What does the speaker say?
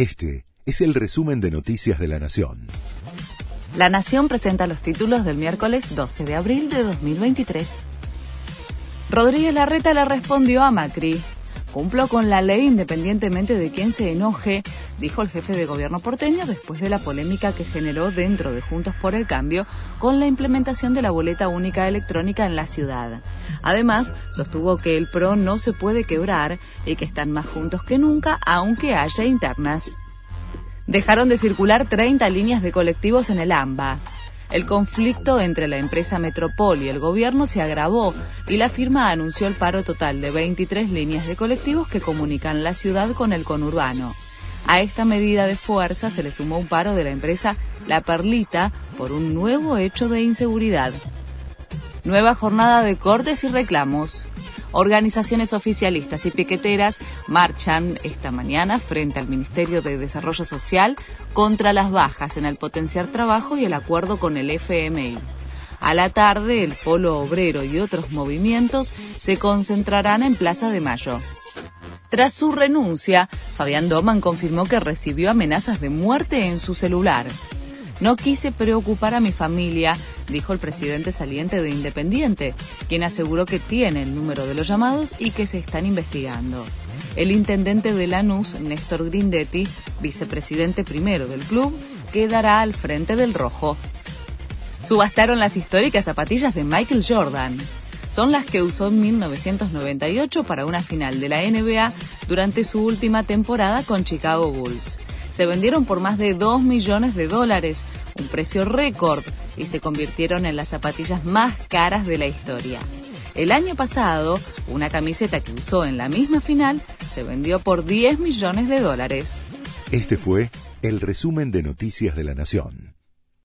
Este es el resumen de Noticias de la Nación. La Nación presenta los títulos del miércoles 12 de abril de 2023. Rodríguez Larreta le respondió a Macri. Cumplo con la ley independientemente de quién se enoje, dijo el jefe de gobierno porteño después de la polémica que generó dentro de Juntos por el Cambio con la implementación de la boleta única electrónica en la ciudad. Además, sostuvo que el PRO no se puede quebrar y que están más juntos que nunca, aunque haya internas. Dejaron de circular 30 líneas de colectivos en el AMBA. El conflicto entre la empresa Metropol y el gobierno se agravó y la firma anunció el paro total de 23 líneas de colectivos que comunican la ciudad con el conurbano. A esta medida de fuerza se le sumó un paro de la empresa La Perlita por un nuevo hecho de inseguridad. Nueva jornada de cortes y reclamos. Organizaciones oficialistas y piqueteras marchan esta mañana frente al Ministerio de Desarrollo Social contra las bajas en el potenciar trabajo y el acuerdo con el FMI. A la tarde, el Polo Obrero y otros movimientos se concentrarán en Plaza de Mayo. Tras su renuncia, Fabián Doman confirmó que recibió amenazas de muerte en su celular. No quise preocupar a mi familia, dijo el presidente saliente de Independiente, quien aseguró que tiene el número de los llamados y que se están investigando. El intendente de Lanús, Néstor Grindetti, vicepresidente primero del club, quedará al frente del rojo. Subastaron las históricas zapatillas de Michael Jordan. Son las que usó en 1998 para una final de la NBA durante su última temporada con Chicago Bulls se vendieron por más de 2 millones de dólares, un precio récord, y se convirtieron en las zapatillas más caras de la historia. El año pasado, una camiseta que usó en la misma final se vendió por 10 millones de dólares. Este fue el resumen de Noticias de la Nación.